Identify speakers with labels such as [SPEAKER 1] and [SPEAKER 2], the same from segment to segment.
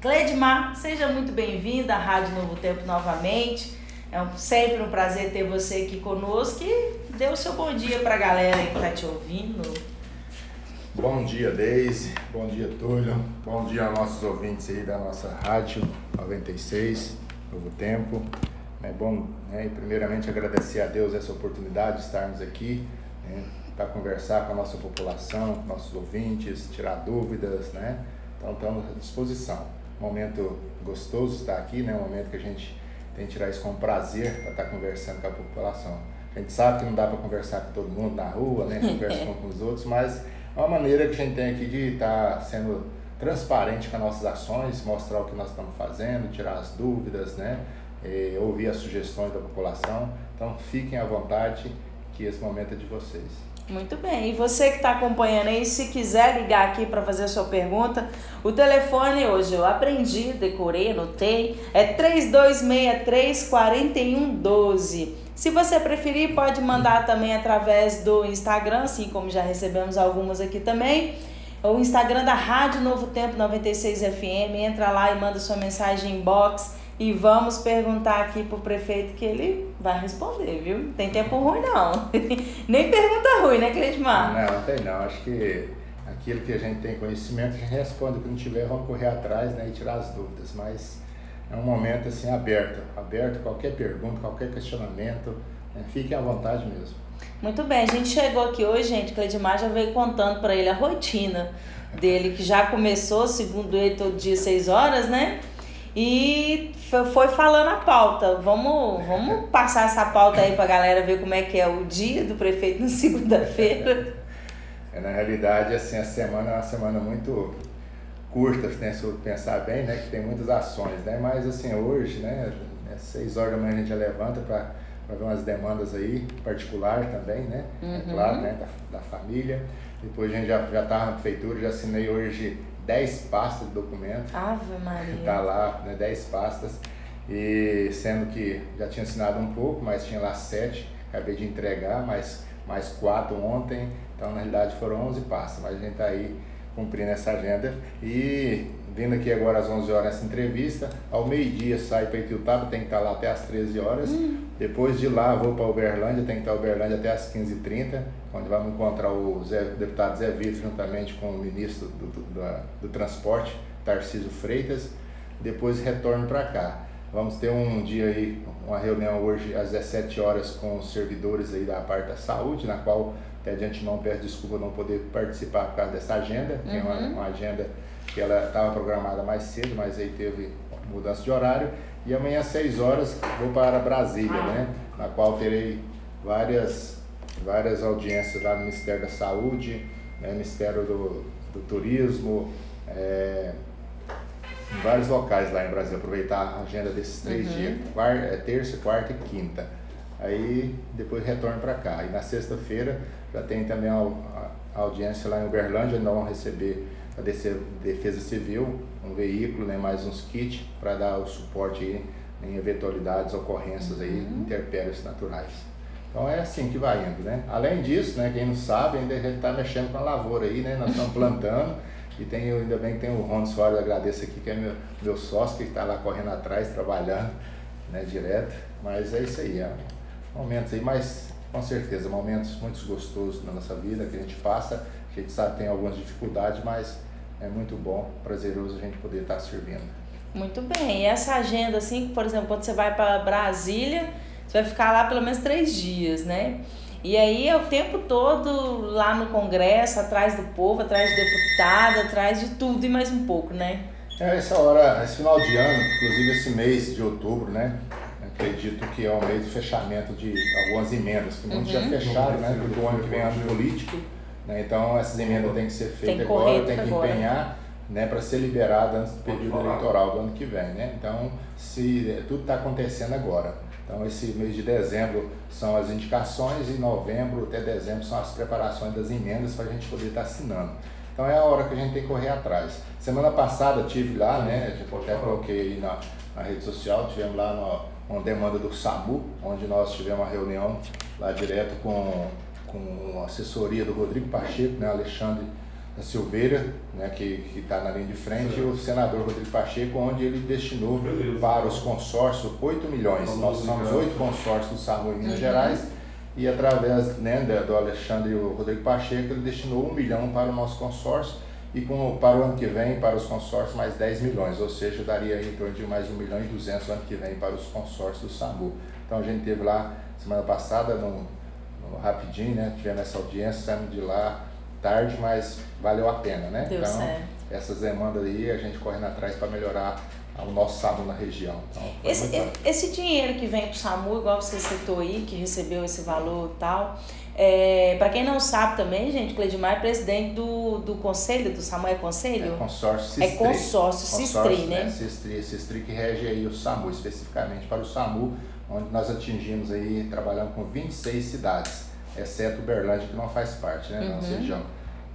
[SPEAKER 1] Cledmar, seja muito bem-vinda à Rádio Novo Tempo novamente. É um, sempre um prazer ter você aqui conosco e dê o seu bom dia para a galera que está te ouvindo.
[SPEAKER 2] Bom dia, Deise. Bom dia, Túlio. Bom dia aos nossos ouvintes aí da nossa Rádio 96, Novo Tempo. É bom, né, primeiramente agradecer a Deus essa oportunidade de estarmos aqui, né, para conversar com a nossa população, com nossos ouvintes, tirar dúvidas, né? Então estamos à disposição. Momento gostoso estar aqui, né? Um momento que a gente tem que tirar isso com prazer para estar conversando com a população. A gente sabe que não dá para conversar com todo mundo na rua, né? Conversar com os outros, mas é uma maneira que a gente tem aqui de estar sendo transparente com as nossas ações, mostrar o que nós estamos fazendo, tirar as dúvidas, né? E ouvir as sugestões da população. Então fiquem à vontade que esse momento é de vocês.
[SPEAKER 1] Muito bem. E você que está acompanhando aí, se quiser ligar aqui para fazer a sua pergunta, o telefone hoje eu aprendi, decorei, anotei, é 3263 4112. Se você preferir, pode mandar também através do Instagram, assim como já recebemos algumas aqui também. O Instagram da Rádio Novo Tempo 96 FM. Entra lá e manda sua mensagem em box e vamos perguntar aqui pro prefeito que ele vai responder, viu? Não tem tempo ruim, não. Nem pergunta ruim, né, Cleidmar?
[SPEAKER 2] Não, não tem não. Acho que aquilo que a gente tem conhecimento, a gente responde. O que não tiver, vamos correr atrás né, e tirar as dúvidas. Mas é um momento assim aberto. Aberto, qualquer pergunta, qualquer questionamento. Né, fiquem à vontade mesmo.
[SPEAKER 1] Muito bem, a gente chegou aqui hoje, gente. Cleidmar já veio contando para ele a rotina dele, que já começou, segundo ele, todo dia, seis horas, né? e foi falando a pauta. Vamos, vamos passar essa pauta aí para a galera ver como é que é o dia do prefeito na segunda-feira.
[SPEAKER 2] É, na realidade, assim, a semana é uma semana muito curta, né, se eu pensar bem, né, que tem muitas ações, né, mas assim, hoje, né, às seis horas da manhã a gente já levanta para ver umas demandas aí, particular também, né, é uhum. é claro, né, da, da família. Depois a gente já, já tá na prefeitura, já assinei hoje 10 pastas de documento.
[SPEAKER 1] Ave Maria.
[SPEAKER 2] Tá lá, né, 10 pastas. E sendo que já tinha assinado um pouco, mas tinha lá 7, acabei de entregar, mais, mais 4 ontem. Então, na realidade, foram 11 pastas, mas a gente está aí cumprindo essa agenda. E vindo aqui agora às 11 horas essa entrevista, ao meio-dia sai para Itiutaba, tem que estar tá lá até às 13 horas. Hum. Depois de lá vou para Uberlândia, tem que estar em Uberlândia até às 15h30, onde vamos encontrar o, Zé, o deputado Zé Vitor juntamente com o ministro do, do, do, do Transporte, Tarcísio Freitas. Depois retorno para cá. Vamos ter um dia aí, uma reunião hoje às 17 horas com os servidores aí da parte da saúde, na qual até de antemão peço desculpa não poder participar por causa dessa agenda, uhum. é uma, uma agenda que ela estava programada mais cedo, mas aí teve mudança de horário. E amanhã às 6 horas vou para Brasília, né? Na qual terei várias, várias audiências lá no Ministério da Saúde, né? Ministério do, do Turismo, é, em vários locais lá em Brasília, aproveitar a agenda desses três uhum. dias, quarta, é, terça, quarta e quinta. Aí depois retorno para cá. E na sexta-feira já tem também a, a, audiência lá em Uberlândia, ainda vão receber a Defesa Civil, um veículo, né, mais uns kits para dar o suporte aí em eventualidades, ocorrências uhum. aí, intempéries naturais. Então é assim que vai indo, né? Além disso, né, quem não sabe, ainda a gente está mexendo com a lavoura aí, né? Nós estamos plantando e tem, ainda bem que tem o Ron Soares, agradeço aqui, que é meu, meu sócio, que está lá correndo atrás, trabalhando, né, direto. Mas é isso aí, é momentos aí, mas com certeza, momentos muito gostosos na nossa vida que a gente passa. A gente sabe que tem algumas dificuldades, mas é muito bom, prazeroso a gente poder estar servindo.
[SPEAKER 1] Muito bem. E essa agenda, assim, por exemplo, quando você vai para Brasília, você vai ficar lá pelo menos três dias, né? E aí é o tempo todo lá no Congresso, atrás do povo, atrás do deputado, atrás de tudo e mais um pouco, né?
[SPEAKER 2] É, essa hora, esse final de ano, inclusive esse mês de outubro, né? Acredito que é o mês de fechamento de algumas emendas, que muitos uhum. já fecharam, né? Porque o ano que vem é ano político, né? Então essas emendas têm que ser feitas tem agora, tem que agora. empenhar né, para ser liberada antes do período eleitoral do ano que vem. Né? Então, se tudo está acontecendo agora. Então, esse mês de dezembro são as indicações e novembro até dezembro são as preparações das emendas para a gente poder estar tá assinando. Então, é a hora que a gente tem que correr atrás. Semana passada tive lá, né, até coloquei aí na, na rede social, tivemos lá no, uma demanda do SAMU, onde nós tivemos uma reunião lá direto com, com a assessoria do Rodrigo Pacheco, né, Alexandre da Silveira, né, que está na linha de frente, Sim. e o senador Rodrigo Pacheco, onde ele destinou Beleza. para os consórcios 8 milhões. Vamos Nós somos oito consórcios do SAMU em Minas uhum. Gerais e através né, do Alexandre e o Rodrigo Pacheco, ele destinou um milhão para o nosso consórcio e com, para o ano que vem, para os consórcios, mais 10 milhões, ou seja, daria em torno de mais 1 milhão e 200 no ano que vem para os consórcios do SAMU. Então a gente teve lá semana passada, no, no rapidinho, né, tivemos essa audiência, saímos de lá tarde, mas valeu a pena, né?
[SPEAKER 1] Deu
[SPEAKER 2] então,
[SPEAKER 1] certo.
[SPEAKER 2] essas demandas aí, a gente correndo atrás para melhorar o nosso SAMU na região. Então,
[SPEAKER 1] esse, esse dinheiro que vem para o SAMU, igual você citou aí, que recebeu esse valor e tal, é, para quem não sabe também, gente, Cledimar é presidente do, do conselho, do SAMU é conselho?
[SPEAKER 2] É consórcio Sistri.
[SPEAKER 1] É consórcio Sistri, né?
[SPEAKER 2] né? Sistri, Sistri que rege aí o SAMU, especificamente para o SAMU, onde nós atingimos aí, trabalhando com 26 cidades, exceto Uberlândia, que não faz parte, né, uhum. nossa região,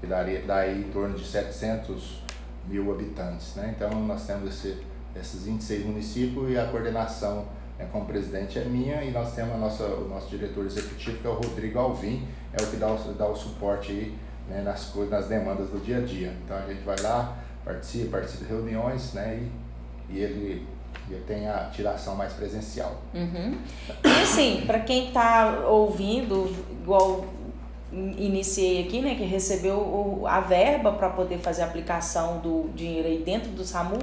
[SPEAKER 2] que daria, daí em torno de 700 mil habitantes, né? Então nós temos esse, esses 26 municípios e a coordenação né, como presidente é minha e nós temos a nossa, o nosso diretor executivo que é o Rodrigo Alvim, é o que dá o, dá o suporte aí né, nas, nas demandas do dia a dia. Então a gente vai lá, participa, participa de reuniões né, e, e ele e tem a tiração mais presencial.
[SPEAKER 1] Uhum. E assim, para quem está ouvindo, igual iniciei aqui, né, que recebeu a verba para poder fazer a aplicação do dinheiro aí dentro do SAMU,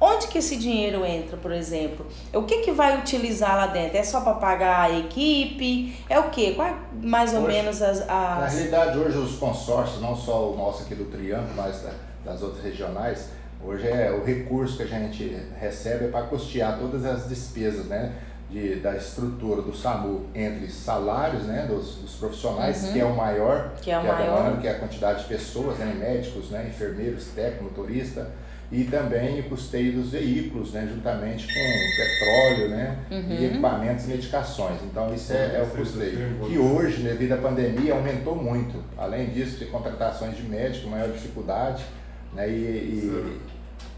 [SPEAKER 1] onde que esse dinheiro entra, por exemplo? O que que vai utilizar lá dentro? É só para pagar a equipe? É o quê? Qual é mais ou hoje, menos as, as... Na
[SPEAKER 2] realidade, hoje os consórcios, não só o nosso aqui do Triângulo, mas das outras regionais, Hoje é o recurso que a gente recebe é para custear todas as despesas, né? De, da estrutura do SAMU entre salários né, dos, dos profissionais, uhum. que é o maior,
[SPEAKER 1] que é, o que, é maior.
[SPEAKER 2] que é a quantidade de pessoas, né, médicos, né, enfermeiros, técnicos, motorista, e também o custeio dos veículos, né, juntamente com petróleo né, uhum. e equipamentos e medicações. Então, isso é, é o custeio. Que hoje, devido à pandemia, aumentou muito. Além disso, de contratações de médico, maior dificuldade né? E, e,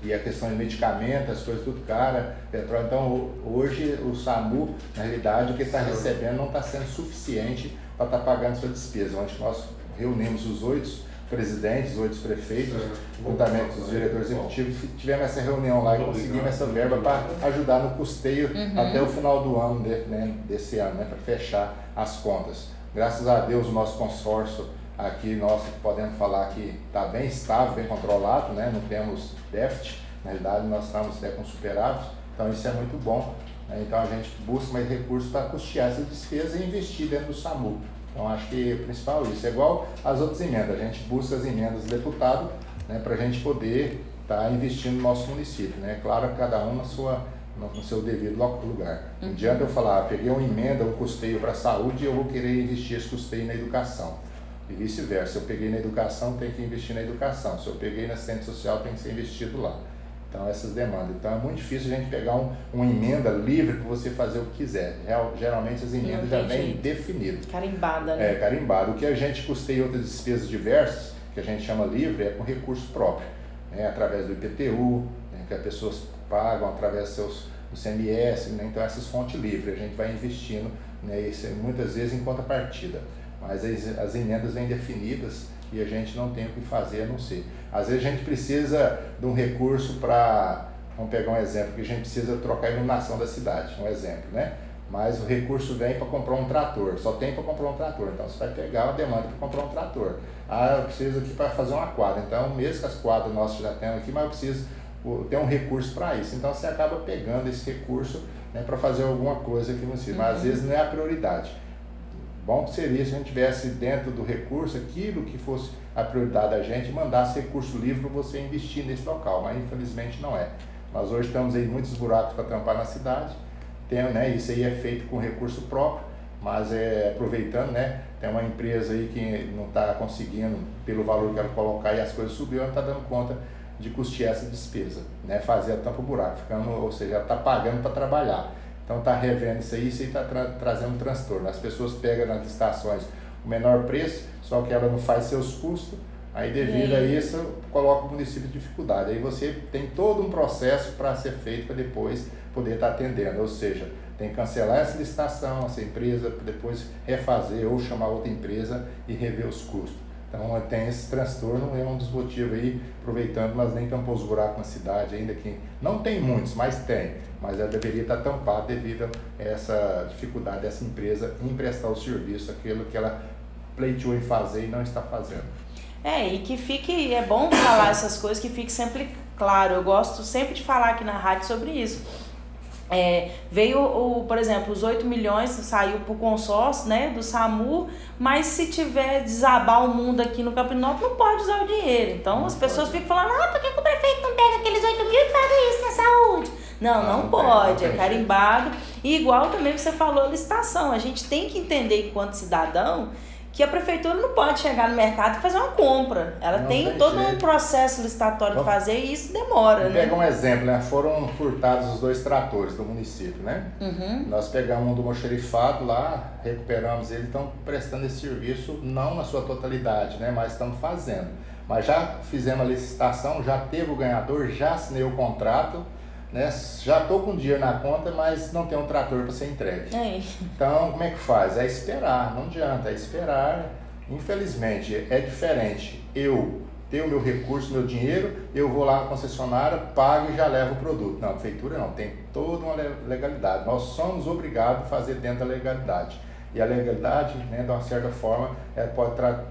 [SPEAKER 2] e, a questão de medicamentos, as coisas tudo cara, petróleo. Então hoje o SAMU, na realidade, o que está recebendo não está sendo suficiente para estar tá pagando sua despesa. Onde nós reunimos os oito presidentes, oito prefeitos, juntamente os diretores executivos, tivemos essa reunião lá e conseguimos essa verba para ajudar no custeio uhum. até o final do ano, de, né, desse ano, né, para fechar as contas. Graças a Deus o nosso consórcio Aqui nós podemos falar que está bem estável, bem controlado, né? não temos déficit, na realidade nós estamos até com superávit, então isso é muito bom. Né? Então a gente busca mais recursos para custear essas despesas e investir dentro do SAMU. Então acho que o principal é isso. É igual as outras emendas, a gente busca as emendas do deputado né, para a gente poder estar tá investindo no nosso município. Né? Claro, cada um na sua, no seu devido lugar. Não uhum. adianta eu falar, ah, peguei uma emenda, um custeio para a saúde e eu vou querer investir esse custeio na educação. E vice-versa. Se eu peguei na educação, tem que investir na educação. Se eu peguei na assistente social, tem que ser investido lá. Então, essas demandas. Então, é muito difícil a gente pegar um, uma emenda livre para você fazer o que quiser. Real, geralmente, as emendas já vêm definidas.
[SPEAKER 1] Carimbada, né?
[SPEAKER 2] É, carimbada. O que a gente custeia outras despesas diversas, que a gente chama livre, é com recurso próprio. Né? Através do IPTU, né? que as pessoas pagam, através dos seus do CMS. Né? Então, essas fontes livres, a gente vai investindo, né? Isso, muitas vezes, em contrapartida mas as, as emendas vêm definidas e a gente não tem o que fazer a não ser. Às vezes a gente precisa de um recurso para, vamos pegar um exemplo, que a gente precisa trocar a iluminação da cidade, um exemplo, né? Mas o recurso vem para comprar um trator, só tem para comprar um trator, então você vai pegar uma demanda para comprar um trator. Ah, eu preciso aqui para fazer uma quadra, então mesmo que as quadras nossas já temos aqui, mas eu preciso ter um recurso para isso. Então você acaba pegando esse recurso né, para fazer alguma coisa aqui no município, mas às uhum. vezes não é a prioridade. Bom seria se a gente tivesse dentro do recurso aquilo que fosse a prioridade da gente, mandasse recurso livre para você investir nesse local, mas infelizmente não é. Nós hoje estamos aí muitos buracos para tampar na cidade, tem, né, isso aí é feito com recurso próprio, mas é, aproveitando, né, tem uma empresa aí que não está conseguindo, pelo valor que ela colocar e as coisas subiu, ela está dando conta de custear essa despesa, né, fazer a tampa buraco, ficando, ou seja, está pagando para trabalhar. Então está revendo isso aí, isso aí está tra trazendo um transtorno. As pessoas pegam nas estações o menor preço, só que ela não faz seus custos, aí devido a isso coloca o município em dificuldade. Aí você tem todo um processo para ser feito para depois poder estar tá atendendo, ou seja, tem que cancelar essa licitação, essa empresa, depois refazer ou chamar outra empresa e rever os custos. Então tem esse transtorno, é um dos motivos aí, aproveitando, nós nem tampamos buraco na cidade ainda que não tem muitos, mas tem, mas ela deveria estar tampada devido a essa dificuldade dessa empresa em prestar o serviço, aquilo que ela pleiteou em fazer e não está fazendo.
[SPEAKER 1] É, e que fique, é bom falar essas coisas, que fique sempre claro. Eu gosto sempre de falar aqui na rádio sobre isso. É, veio, o, por exemplo, os 8 milhões saiu para o consórcio né, do SAMU, mas se tiver desabar o mundo aqui no Campinópolis, não pode usar o dinheiro. Então não as pessoas pode. ficam falando, ah, por que, que, o prefeito não pega aqueles 8 mil e paga isso na saúde? Não, não, não pode, tem, não é carimbado. E igual também você falou a licitação, a gente tem que entender enquanto cidadão que a prefeitura não pode chegar no mercado e fazer uma compra. Ela não tem, tem todo jeito. um processo licitatório de fazer e isso demora,
[SPEAKER 2] né? Pega um exemplo, né? Foram furtados os dois tratores do município, né? Uhum. Nós pegamos um do mocherifado lá, recuperamos ele, estão prestando esse serviço não na sua totalidade, né? Mas estamos fazendo. Mas já fizemos a licitação, já teve o ganhador, já assinei o contrato né? Já estou com dinheiro na conta, mas não tem um trator para ser entregue. É. Então, como é que faz? É esperar, não adianta, é esperar. Infelizmente, é diferente. Eu tenho meu recurso, meu dinheiro, eu vou lá na concessionária, pago e já levo o produto. Não, a prefeitura não, tem toda uma legalidade. Nós somos obrigados a fazer dentro da legalidade. E a legalidade, né, de uma certa forma, é, pode tra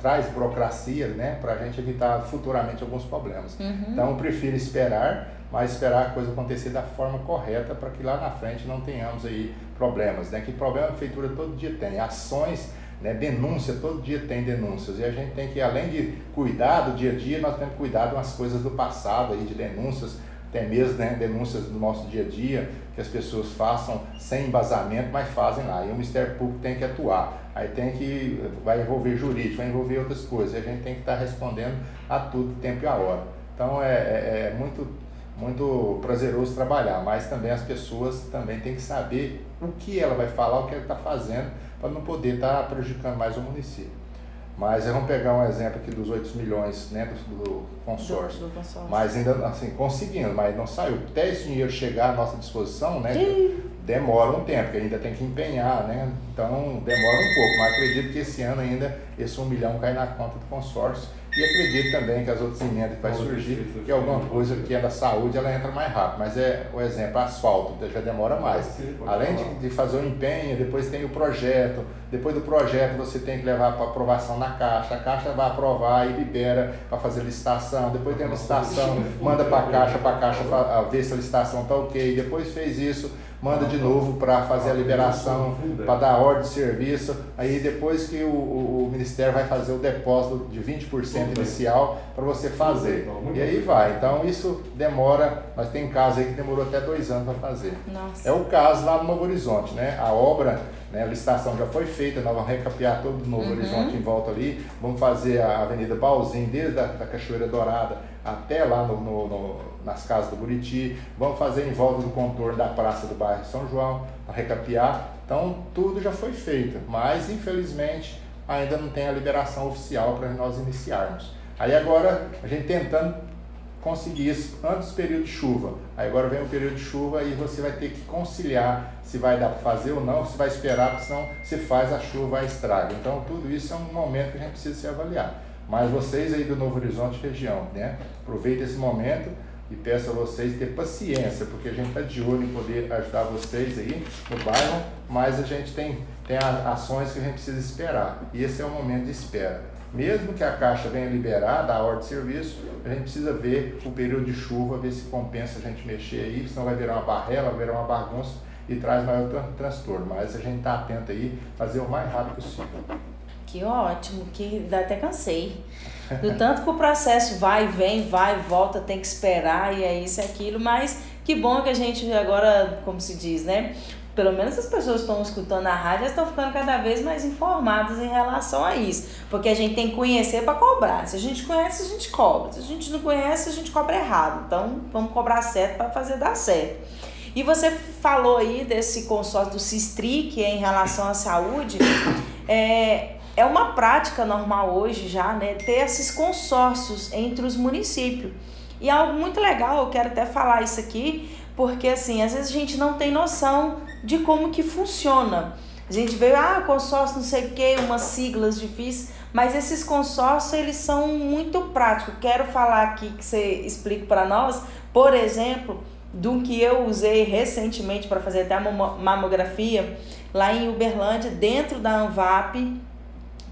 [SPEAKER 2] traz burocracia né, para a gente evitar futuramente alguns problemas. Uhum. Então, eu prefiro esperar mas esperar a coisa acontecer da forma correta para que lá na frente não tenhamos aí problemas, né? Que problema a prefeitura todo dia tem, ações, né? denúncia, todo dia tem denúncias e a gente tem que, além de cuidar do dia a dia, nós temos que cuidar de umas coisas do passado aí, de denúncias, até mesmo né, denúncias do nosso dia a dia, que as pessoas façam sem embasamento, mas fazem lá. E o Ministério Público tem que atuar. Aí tem que, vai envolver jurídico, vai envolver outras coisas. E a gente tem que estar respondendo a tudo, tempo e a hora. Então é, é, é muito muito prazeroso trabalhar, mas também as pessoas também têm que saber o que ela vai falar, o que ela está fazendo, para não poder estar tá prejudicando mais o município. Mas vamos pegar um exemplo aqui dos 8 milhões né, do, consórcio. Do, do, consórcio. Mas ainda assim, conseguindo, mas não saiu. Até esse dinheiro chegar à nossa disposição, né? Demora um tempo, porque ainda tem que empenhar, né? Então demora um pouco, mas acredito que esse ano ainda esse um milhão cai na conta do consórcio e acredito também que as outras emendas que vai surgir, que alguma coisa que é da saúde, ela entra mais rápido. Mas é o exemplo, asfalto, já demora mais. Além de, de fazer o empenho, depois tem o projeto. Depois do projeto você tem que levar para aprovação na Caixa. A Caixa vai aprovar e libera para fazer licitação. Depois tem a licitação, manda para a Caixa, para a Caixa ver se a licitação está ok. Depois fez isso manda de novo para fazer a liberação, para dar ordem de serviço. Aí depois que o, o, o, Ministério vai fazer o depósito de 20% inicial para você fazer. E aí vai. Então isso demora, mas tem casos aí que demorou até dois anos para fazer. Nossa. É o caso lá no Novo Horizonte, né? A obra, né, a licitação já foi feita, nós vamos recapear todo o Novo uhum. Horizonte em volta ali. Vamos fazer a Avenida Balzinho, desde a da Cachoeira Dourada até lá no, no, no, nas casas do Buriti, vamos fazer em volta do contorno da praça do bairro São João, para recapear. Então tudo já foi feito, mas infelizmente ainda não tem a liberação oficial para nós iniciarmos. Aí agora a gente tentando conseguir isso antes do período de chuva. Aí agora vem o período de chuva e você vai ter que conciliar se vai dar para fazer ou não, se vai esperar, porque senão se faz a chuva a estraga. Então tudo isso é um momento que a gente precisa se avaliar. Mas vocês aí do Novo Horizonte região, né? Aproveite esse momento e peço a vocês ter paciência, porque a gente está de olho em poder ajudar vocês aí no bairro, mas a gente tem, tem ações que a gente precisa esperar. E esse é o momento de espera. Mesmo que a Caixa venha liberar, dar ordem de serviço, a gente precisa ver o período de chuva, ver se compensa a gente mexer aí, senão vai virar uma barrela, vai virar uma bagunça e traz maior transtorno. Mas a gente está atento aí, fazer o mais rápido possível.
[SPEAKER 1] Que ótimo, que até cansei. Do tanto que o processo vai, vem, vai, volta, tem que esperar e é isso e aquilo, mas que bom que a gente agora, como se diz, né? Pelo menos as pessoas que estão escutando a rádio estão ficando cada vez mais informadas em relação a isso. Porque a gente tem que conhecer para cobrar. Se a gente conhece, a gente cobra. Se a gente não conhece, a gente cobra errado. Então vamos cobrar certo para fazer dar certo. E você falou aí desse consórcio do Sistri, que é em relação à saúde. É, é uma prática normal hoje já, né, ter esses consórcios entre os municípios. E é algo muito legal, eu quero até falar isso aqui, porque assim, às vezes a gente não tem noção de como que funciona. A gente veio, ah, consórcio não sei o quê, umas siglas difíceis, Mas esses consórcios, eles são muito práticos. Quero falar aqui que você explique para nós, por exemplo, do que eu usei recentemente para fazer até a mamografia lá em Uberlândia, dentro da ANVAP,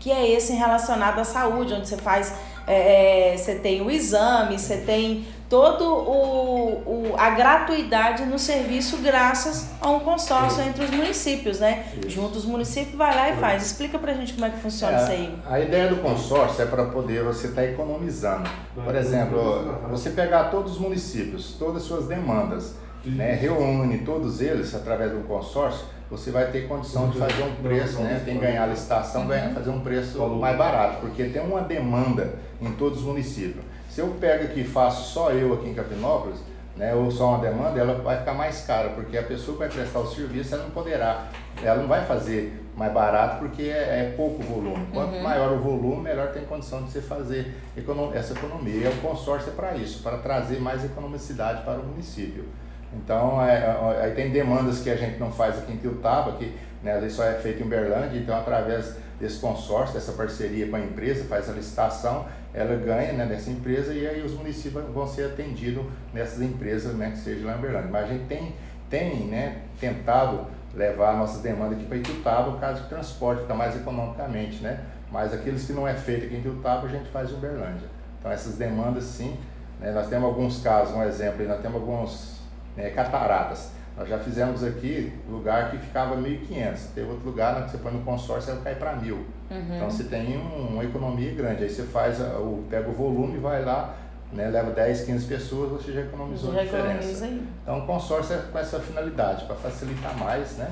[SPEAKER 1] que é esse relacionado à saúde, onde você faz, é, é você tem o exame, você tem todo o, o, a gratuidade no serviço graças a um consórcio entre os municípios, né? Isso. Junto os municípios vai lá e faz. Explica pra gente como é que funciona é, isso aí.
[SPEAKER 2] A ideia do consórcio é para poder você estar tá economizando. Por exemplo, você pegar todos os municípios, todas as suas demandas, né, reúne todos eles através do consórcio, você vai ter condição de fazer um preço, né? Tem ganhar a licitação, ganhar, fazer um preço mais barato, porque tem uma demanda em todos os municípios. Se eu pego aqui e faço só eu aqui em Capinópolis, né, ou só uma demanda, ela vai ficar mais cara, porque a pessoa que vai prestar o serviço, ela não poderá, ela não vai fazer mais barato porque é, é pouco volume. Quanto uhum. maior o volume, melhor tem condição de você fazer essa economia. E o consórcio é para isso, para trazer mais economicidade para o município. Então, é, é, aí tem demandas que a gente não faz aqui em Tiltaba, que né, isso é feito em Berlândia, então através desse consórcio, dessa parceria com a empresa, faz a licitação, ela ganha né, empresa e aí os municípios vão ser atendidos nessas empresas né, que seja lá em Berlândia. Mas a gente tem, tem né, tentado levar a nossa demanda aqui para Itutaba, no caso de transporte, fica mais economicamente, né? Mas aqueles que não é feito aqui em Itutaba, a gente faz em Uberlândia. Então essas demandas sim, né, nós temos alguns casos, um exemplo, nós temos alguns né, cataratas. Nós já fizemos aqui lugar que ficava 1.500. Teve outro lugar né, que você põe no consórcio e cai para 1.000. Uhum. Então você tem um, uma economia grande. Aí você faz, o, pega o volume e vai lá, né, leva 10, 15 pessoas, você já economizou já a diferença. Então o consórcio é com essa finalidade, para facilitar mais, né?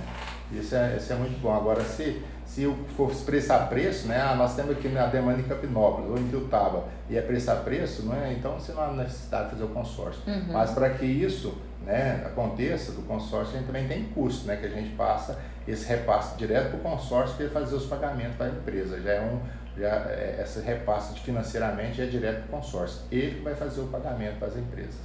[SPEAKER 2] Isso é, isso é muito bom. Agora, se, se for expressar preço, né? Ah, nós temos aqui na demanda em Capinópolis ou em Tiltaba e é preço a preço, não é? então você não há necessidade de fazer o consórcio. Uhum. Mas para que isso né, aconteça do consórcio, a gente também tem custo, né, que a gente passa esse repasse direto para o consórcio para ele fazer os pagamentos para a empresa. Já é um, já é, esse repasse de financeiramente é direto para o consórcio. Ele que vai fazer o pagamento para as empresas.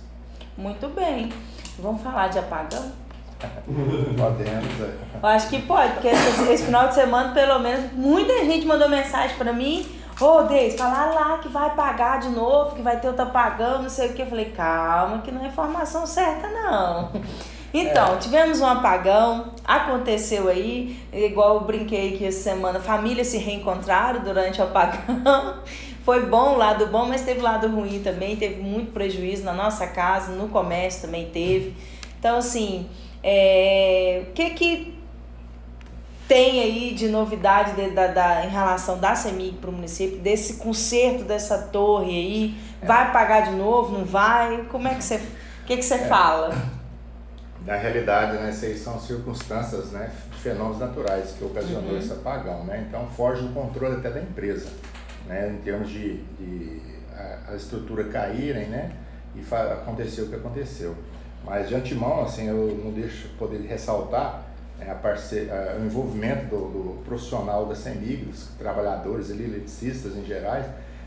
[SPEAKER 1] Muito bem. Vamos falar de apagão?
[SPEAKER 2] Podemos. É.
[SPEAKER 1] Eu acho que pode, porque esse, esse, final de semana, pelo menos, muita gente mandou mensagem para mim Ô, oh, falar lá que vai pagar de novo, que vai ter outra pagando, não sei o que. Eu falei, calma, que não é informação certa, não. Então, é. tivemos um apagão, aconteceu aí, igual eu brinquei que essa semana, famílias se reencontraram durante o apagão. Foi bom o lado bom, mas teve lado ruim também, teve muito prejuízo na nossa casa, no comércio também teve. Então, assim, é, o que que tem aí de novidade de, da, da, em relação da CEMIG para o município, desse conserto dessa torre aí? É. Vai pagar de novo, não vai? Como é que você. O que, que você é. fala?
[SPEAKER 2] Na realidade, né, essas são circunstâncias né, de fenômenos naturais que ocasionou uhum. esse apagão. Né? Então foge do controle até da empresa, né, em termos de, de a, a estrutura caírem né, e aconteceu o que aconteceu. Mas de antemão, assim, eu não deixo poder ressaltar é, a parce... o envolvimento do, do, profissional da CEMIG, dos trabalhadores ali, eletricistas em gerais,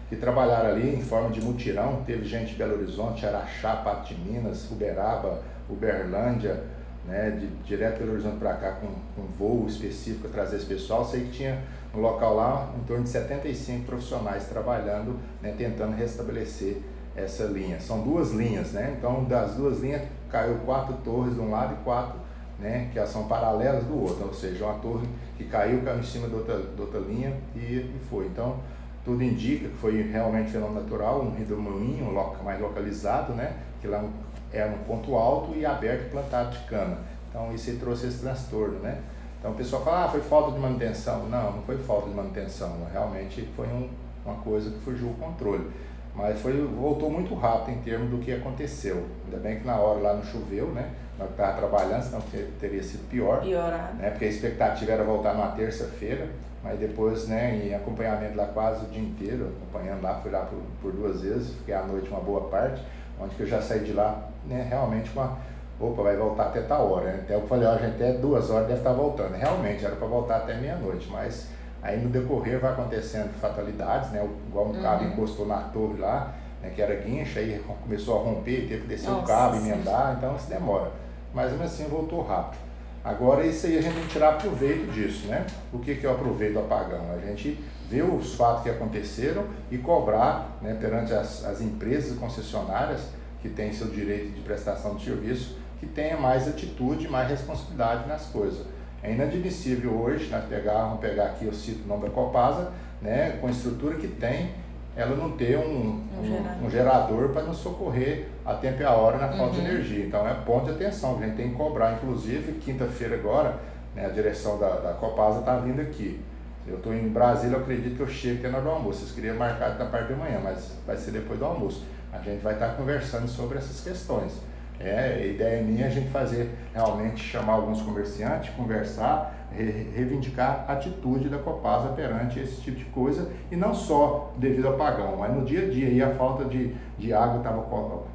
[SPEAKER 2] que trabalharam ali em forma de mutirão. Teve gente de Belo Horizonte, Araxá, Pato de Minas, Uberaba, Uberlândia, né, de, direto Belo Horizonte para cá com, com voo específico trazer esse pessoal. Sei que tinha no local lá em torno de 75 profissionais trabalhando, né, tentando restabelecer essa linha. São duas linhas, né? Então, das duas linhas, caiu quatro torres de um lado e quatro né, que são paralelas do outro, ou seja, uma torre que caiu, caiu em cima de outra, de outra linha e, e foi. Então, tudo indica que foi realmente fenômeno natural, um redemoinho mais localizado, né, que lá é um ponto alto e aberto e plantado de cana. Então, isso trouxe esse transtorno, né. Então, o pessoal fala, ah, foi falta de manutenção. Não, não foi falta de manutenção, realmente foi um, uma coisa que fugiu o controle. Mas foi, voltou muito rápido em termos do que aconteceu. Ainda bem que na hora lá não choveu, né? Nós estávamos trabalhando, senão teria sido pior.
[SPEAKER 1] Piorado.
[SPEAKER 2] Né? Porque a expectativa era voltar numa terça-feira, mas depois, né, em acompanhamento lá quase o dia inteiro, acompanhando lá, fui lá por, por duas vezes, fiquei à noite uma boa parte, onde que eu já saí de lá, né, realmente com a opa, vai voltar até tal hora. Né? Até eu falei, ó, a gente até duas horas deve estar voltando. Realmente, era para voltar até meia-noite, mas Aí no decorrer vai acontecendo fatalidades, né? Igual um uhum. cabo encostou na torre lá, né, que era guincha, aí começou a romper, teve que descer Nossa, o cabo, emendar, então isso demora. Mas mesmo assim voltou rápido. Agora, isso aí a gente tem que tirar proveito disso, né? O que, que é o aproveito do apagão? A gente ver os fatos que aconteceram e cobrar né, perante as, as empresas concessionárias que têm seu direito de prestação de serviço, que tenha mais atitude, mais responsabilidade nas coisas. É inadmissível hoje, né, pegar, vamos pegar aqui, eu cito o nome da Copasa, né, com a estrutura que tem, ela não ter um, um, gerador, um gerador para nos socorrer a tempo e a hora na falta uhum. de energia. Então é ponto de atenção, a gente tem que cobrar. Inclusive, quinta-feira agora, né, a direção da, da Copasa está vindo aqui. Eu estou em Brasília, eu acredito que eu chego até na hora do almoço. Vocês queriam marcar na parte da manhã, mas vai ser depois do almoço. A gente vai estar conversando sobre essas questões. É, a ideia minha é a gente fazer realmente chamar alguns comerciantes, conversar, re, reivindicar a atitude da Copasa perante esse tipo de coisa e não só devido ao apagão, mas no dia a dia e a falta de, de água estava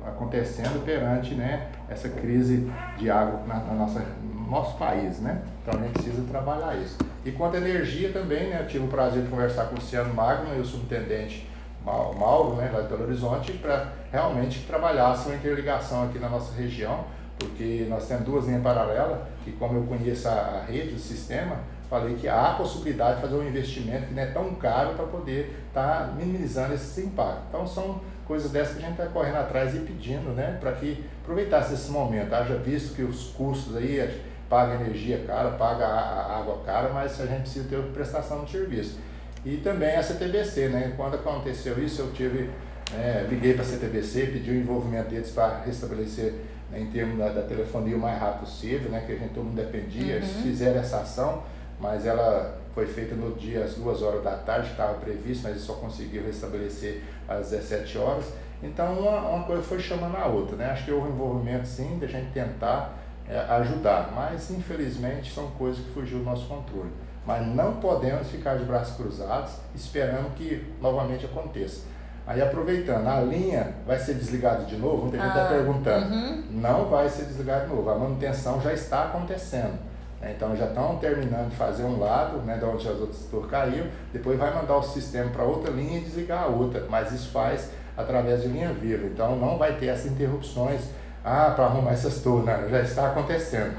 [SPEAKER 2] acontecendo perante né, essa crise de água na, na nossa, no nosso país. Né? Então a gente precisa trabalhar isso. E quanto à energia também, né, eu tive o prazer de conversar com o Luciano Magno e o subintendente Mauro, né, lá de Belo Horizonte, para realmente trabalhasse uma interligação aqui na nossa região, porque nós temos duas linhas paralelas e como eu conheço a rede, o sistema, falei que há a possibilidade de fazer um investimento que não é tão caro para poder estar tá minimizando esses impactos. Então são coisas dessas que a gente está correndo atrás e pedindo, né, para que aproveitasse esse momento, haja visto que os custos aí paga energia cara, paga a água cara, mas a gente precisa ter prestação de serviço. E também a CTBC, né? Quando aconteceu isso, eu tive, é, liguei para a CTBC, pedi o envolvimento deles para restabelecer né, em termos da, da, telefonia o mais rápido possível, né? Que a gente todo mundo dependia, eles uhum. fizeram essa ação, mas ela foi feita no dia às duas horas da tarde, estava previsto, mas eles só conseguiram restabelecer às 17 horas. Então uma, uma coisa foi chamando a outra, né? Acho que houve envolvimento sim, de a gente tentar é, ajudar, mas infelizmente são coisas que fugiu do nosso controle. Mas não podemos ficar de braços cruzados esperando que novamente aconteça. Aí aproveitando, a linha vai ser desligada de novo? Muita gente está ah, perguntando. Uhum. Não vai ser desligada de novo, a manutenção já está acontecendo. Né? Então já estão terminando de fazer um lado, né, de onde as outras torres caíram, depois vai mandar o sistema para outra linha e desligar a outra, mas isso faz através de linha viva. Então não vai ter essas interrupções ah, para arrumar essas torres, já está acontecendo.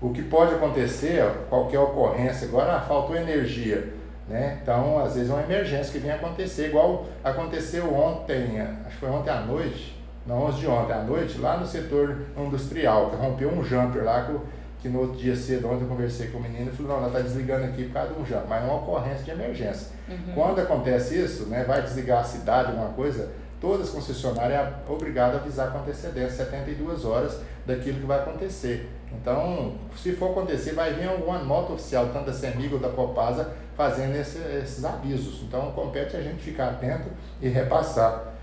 [SPEAKER 2] O que pode acontecer, qualquer ocorrência, agora ah, faltou energia, né? Então, às vezes é uma emergência que vem acontecer, igual aconteceu ontem, acho que foi ontem à noite, não, 11 de ontem à noite, lá no setor industrial, que rompeu um jumper lá, que, que no outro dia cedo, ontem eu conversei com o menino e falou, não, ela está desligando aqui por causa de um jumper, mas é uma ocorrência de emergência. Uhum. Quando acontece isso, né, vai desligar a cidade, alguma coisa, todas as concessionárias é obrigadas a avisar com antecedência, 72 horas daquilo que vai acontecer. Então, se for acontecer, vai vir alguma nota oficial, tanto da CEMIG ou da Copasa, fazendo esse, esses avisos. Então, compete a gente ficar atento e repassar.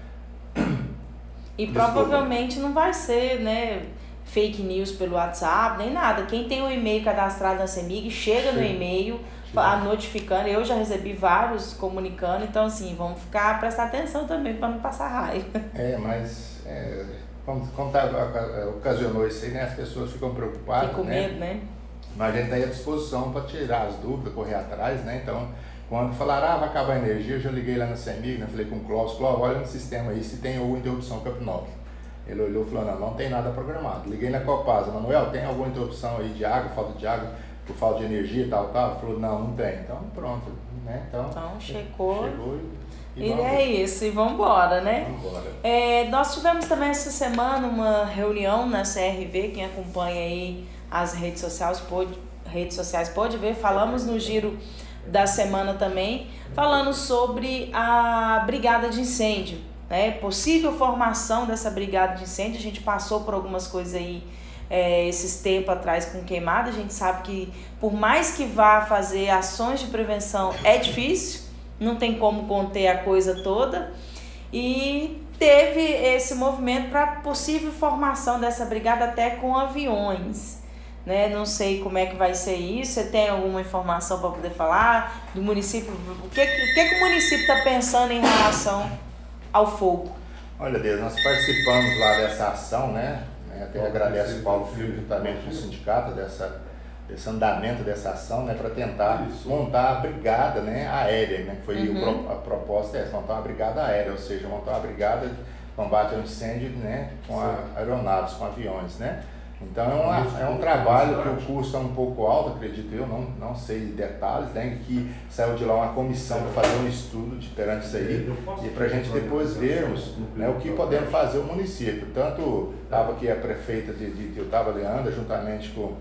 [SPEAKER 1] E Desculpa. provavelmente não vai ser, né? fake news pelo WhatsApp, nem nada. Quem tem o um e-mail cadastrado na CEMIG, chega Sim. no e-mail, a notificando. Eu já recebi vários comunicando, então assim, vamos ficar, prestar atenção também para não passar raiva.
[SPEAKER 2] É, mas é, quando, quando tá, ocasionou isso aí, né, as pessoas ficam preocupadas. Ficam com
[SPEAKER 1] né? medo, né?
[SPEAKER 2] Mas a gente está aí à disposição para tirar as dúvidas, correr atrás, né? Então, quando falaram, ah, vai acabar a energia, eu já liguei lá na CEMIG, né? falei com o Clóvis, Clóvis, olha no sistema aí se tem alguma interrupção Camp 9. Ele olhou e falou, não, não tem nada programado. Liguei na Copasa, Manuel, tem alguma interrupção aí de água, falta de água? por falta de energia e tal, tal. Falou, não, não tem. Então pronto, né? Então,
[SPEAKER 1] então chegou. chegou e, e, e é isso, e vamos embora, né?
[SPEAKER 2] Vambora.
[SPEAKER 1] É, nós tivemos também essa semana uma reunião na CRV, quem acompanha aí as redes sociais pode, redes sociais pode ver, falamos no giro da semana também, falando sobre a brigada de incêndio, né? Possível formação dessa brigada de incêndio, a gente passou por algumas coisas aí é, esses tempos atrás com queimada, a gente sabe que por mais que vá fazer ações de prevenção, é difícil, não tem como conter a coisa toda. E teve esse movimento para possível formação dessa brigada até com aviões. Né? Não sei como é que vai ser isso. Você tem alguma informação para poder falar do município? O que, o que, que o município está pensando em relação ao fogo?
[SPEAKER 2] Olha, Deus, nós participamos lá dessa ação, né? Né? Até agradeço o Paulo Filho, juntamente com o sindicato, dessa, desse andamento dessa ação, né, para tentar Isso. montar a brigada né, aérea, né, que foi uhum. a proposta é essa, montar uma brigada aérea, ou seja, montar uma brigada de combate ao incêndio né, com a, aeronaves, com aviões. Né? Então é, uma, é um trabalho que o custo é um pouco alto, acredito eu, não, não sei detalhes, né? que saiu de lá uma comissão para fazer um estudo de, perante isso aí e para a gente depois vermos né, o que podemos fazer o município. Tanto estava aqui a prefeita de, de, de Otávio Leandra, juntamente com,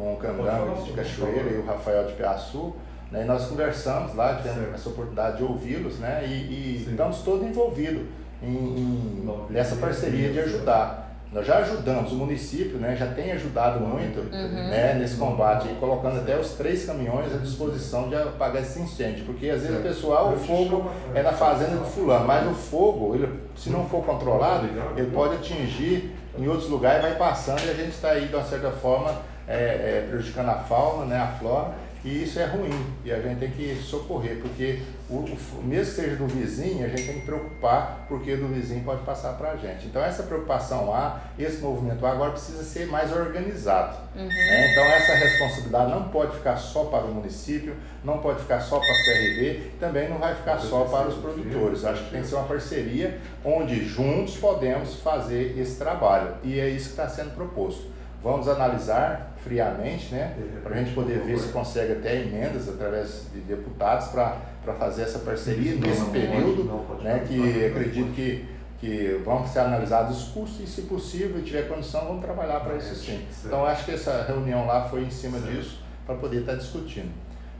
[SPEAKER 2] com o Candanga de Cachoeira e o Rafael de Piaçu, né, e nós conversamos lá, tivemos essa oportunidade de ouvi-los né, e, e estamos todos envolvidos em, em, nessa parceria de ajudar. Nós já ajudamos, o município né, já tem ajudado muito uhum. né, nesse combate, colocando até os três caminhões à disposição de apagar esse incêndio, porque às vezes o pessoal, o fogo é na fazenda do fulano, mas o fogo, ele, se não for controlado, ele pode atingir em outros lugares, vai passando e a gente está aí, de uma certa forma, é, é, prejudicando a fauna, né, a flora, e isso é ruim e a gente tem que socorrer, porque o, o, mesmo que seja do vizinho, a gente tem que preocupar, porque do vizinho pode passar para a gente. Então essa preocupação A, esse movimento A agora precisa ser mais organizado. Uhum. Né? Então essa responsabilidade não pode ficar só para o município, não pode ficar só para a CRV, também não vai ficar só para os produtores. Acho que tem que ser uma parceria onde juntos podemos fazer esse trabalho e é isso que está sendo proposto. Vamos analisar friamente, né, para a gente poder ver se consegue até emendas através de deputados para fazer essa parceria nesse período, né, que acredito que, que vão ser analisados os custos e, se possível, tiver condição, vamos trabalhar para isso sim. Então, acho que essa reunião lá foi em cima disso para poder estar tá discutindo.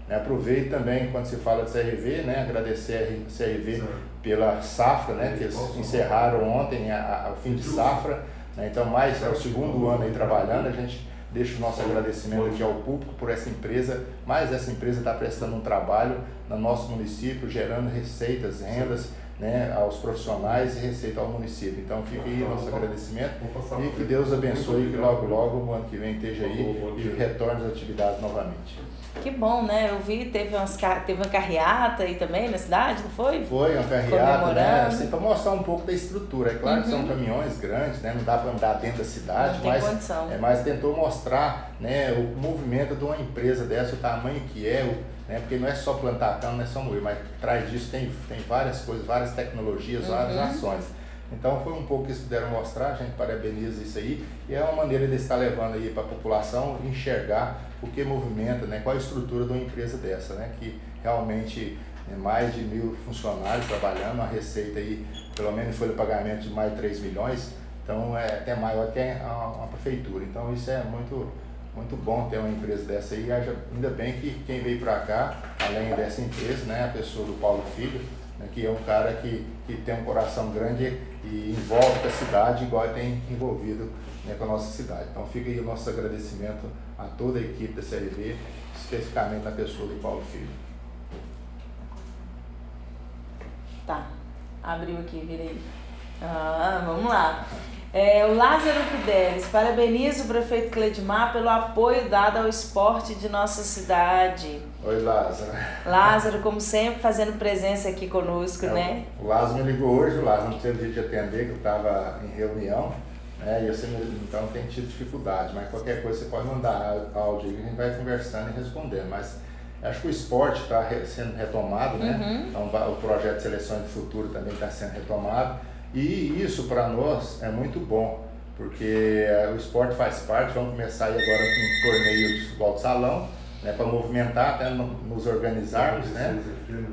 [SPEAKER 2] Né, aproveito também, quando se fala de CRV, né, agradecer a CRV pela safra, né, que eles encerraram ontem, a, a, o fim de safra, né? Então, mais é o segundo ano aí trabalhando, a gente deixa o nosso agradecimento aqui ao público por essa empresa, mas essa empresa está prestando um trabalho no nosso município, gerando receitas, rendas né, aos profissionais e receita ao município. Então fica aí nosso agradecimento e que Deus abençoe que logo, logo o ano que vem esteja aí e retorne às atividades novamente.
[SPEAKER 1] Que bom, né? Eu vi, teve, umas, teve uma carreata aí também na cidade, não foi?
[SPEAKER 2] Foi, uma carreata, né? Assim, para mostrar um pouco da estrutura. É claro uhum. que são uhum. caminhões grandes, né? Não dá para andar dentro da cidade,
[SPEAKER 1] não mas, condição.
[SPEAKER 2] é, mas tentou mostrar né, o movimento de uma empresa dessa, o tamanho que é, o, né? Porque não é só plantar cana, não é só moer, mas atrás disso tem, tem várias coisas, várias tecnologias, uhum. várias ações. Então foi um pouco que eles puderam mostrar, a gente parabeniza isso aí, e é uma maneira de estar levando aí para a população enxergar o que movimenta, né, qual a estrutura de uma empresa dessa, né, que realmente é mais de mil funcionários trabalhando, uma receita aí, pelo menos foi o pagamento de mais de 3 milhões, então é até maior que a, uma prefeitura. Então isso é muito, muito bom ter uma empresa dessa aí, ainda bem que quem veio para cá, além dessa empresa, né, a pessoa do Paulo Filho, né, que é um cara que, que tem um coração grande e envolve a cidade igual tem envolvido né, com a nossa cidade. Então fica aí o nosso agradecimento a toda a equipe da CRV, especificamente a pessoa do Paulo Filho.
[SPEAKER 1] Tá, abriu aqui, virei. Ah, vamos lá. É, o Lázaro Fidelis, parabenizo o prefeito Cledimar pelo apoio dado ao esporte de nossa cidade.
[SPEAKER 2] Oi, Lázaro.
[SPEAKER 1] Lázaro, como sempre, fazendo presença aqui conosco, é, né?
[SPEAKER 2] O Lázaro me ligou hoje, o Lázaro não teve dia de atender, que eu estava em reunião. É, e então tem tido dificuldade, mas qualquer coisa você pode mandar áudio e a gente vai conversando e respondendo. Mas acho que o esporte está sendo retomado, né? Uhum. Então o projeto de seleção de futuro também está sendo retomado. E isso para nós é muito bom, porque o esporte faz parte, vamos começar aí agora com um torneio de futebol de salão, né, para movimentar, até nos organizarmos, né?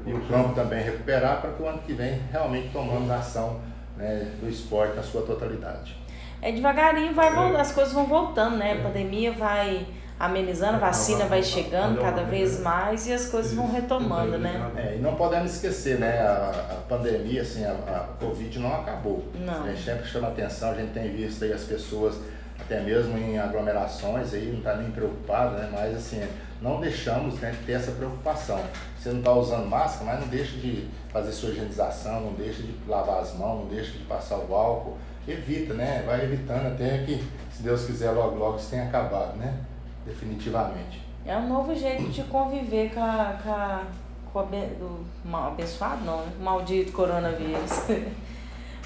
[SPEAKER 2] E o campo também recuperar para que o ano que vem realmente tomando ação né, do esporte na sua totalidade
[SPEAKER 1] é devagarinho vai é. as coisas vão voltando, né? A pandemia vai amenizando, a vacina vai chegando cada vez mais e as coisas vão retomando, né?
[SPEAKER 2] É, e não podemos esquecer, né? A, a pandemia, assim, a, a, Covid não acabou. Não. A gente sempre chama atenção, a gente tem visto aí as pessoas até mesmo em aglomerações aí, não está nem preocupado, né? Mas assim, não deixamos né, de ter essa preocupação. Você não está usando máscara, mas não deixa de fazer sua higienização, não deixa de lavar as mãos, não deixa de passar o álcool evita, né? Vai evitando até que, se Deus quiser, logo logo isso tenha acabado, né? Definitivamente.
[SPEAKER 1] É um novo jeito de conviver com a, com a, com a do mal, abençoado, não, né? maldito coronavírus.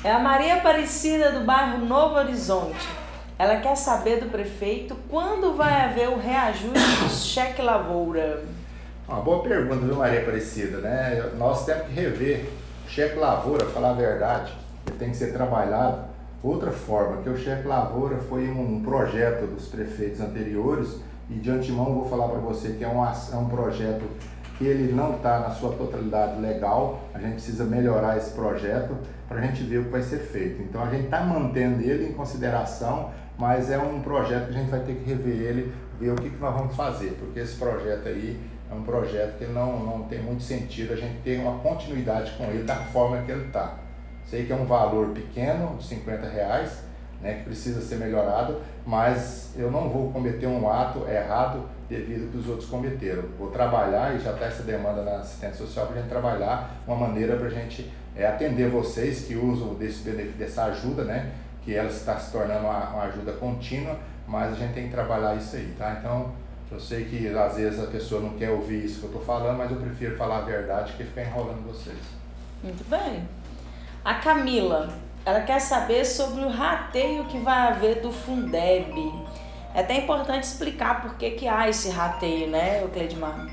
[SPEAKER 1] É a Maria Aparecida do bairro Novo Horizonte. Ela quer saber do prefeito quando vai haver o reajuste do cheque lavoura.
[SPEAKER 2] Uma boa pergunta, viu, Maria Aparecida, né? Nós temos que rever o cheque lavoura, falar a verdade, ele tem que ser trabalhado Outra forma, que o chefe lavoura foi um projeto dos prefeitos anteriores e de antemão vou falar para você que é um, é um projeto que ele não está na sua totalidade legal, a gente precisa melhorar esse projeto para a gente ver o que vai ser feito. Então a gente está mantendo ele em consideração, mas é um projeto que a gente vai ter que rever ele, ver o que, que nós vamos fazer, porque esse projeto aí é um projeto que não, não tem muito sentido a gente ter uma continuidade com ele da forma que ele está. Sei que é um valor pequeno, de 50 reais, né, que precisa ser melhorado, mas eu não vou cometer um ato errado devido ao que os outros cometeram. Vou trabalhar, e já está essa demanda na assistência social, para a gente trabalhar uma maneira para a gente é, atender vocês que usam desse benefício, dessa ajuda, né, que ela está se tornando uma, uma ajuda contínua, mas a gente tem que trabalhar isso aí, tá? Então, eu sei que às vezes a pessoa não quer ouvir isso que eu estou falando, mas eu prefiro falar a verdade que ficar enrolando vocês.
[SPEAKER 1] Muito bem. A Camila, ela quer saber sobre o rateio que vai haver do Fundeb. É até importante explicar por que, que há esse rateio, né, Cledmar?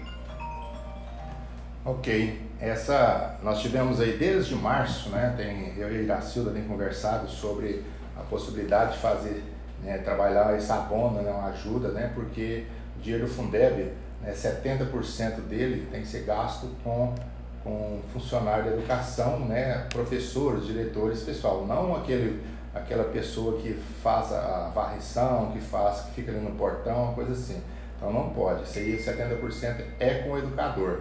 [SPEAKER 2] Ok. Essa, nós tivemos aí desde março, né, tem, eu e a Iracilda tem conversado sobre a possibilidade de fazer, né, trabalhar esse abono, né, uma ajuda, né, porque o dinheiro do Fundeb, né, 70% dele tem que ser gasto com com funcionário de educação, né, professores, diretores, pessoal, não aquele aquela pessoa que faz a varrição, que faz, que fica ali no portão, uma coisa assim. Então não pode. Isso aí, 70% é com o educador.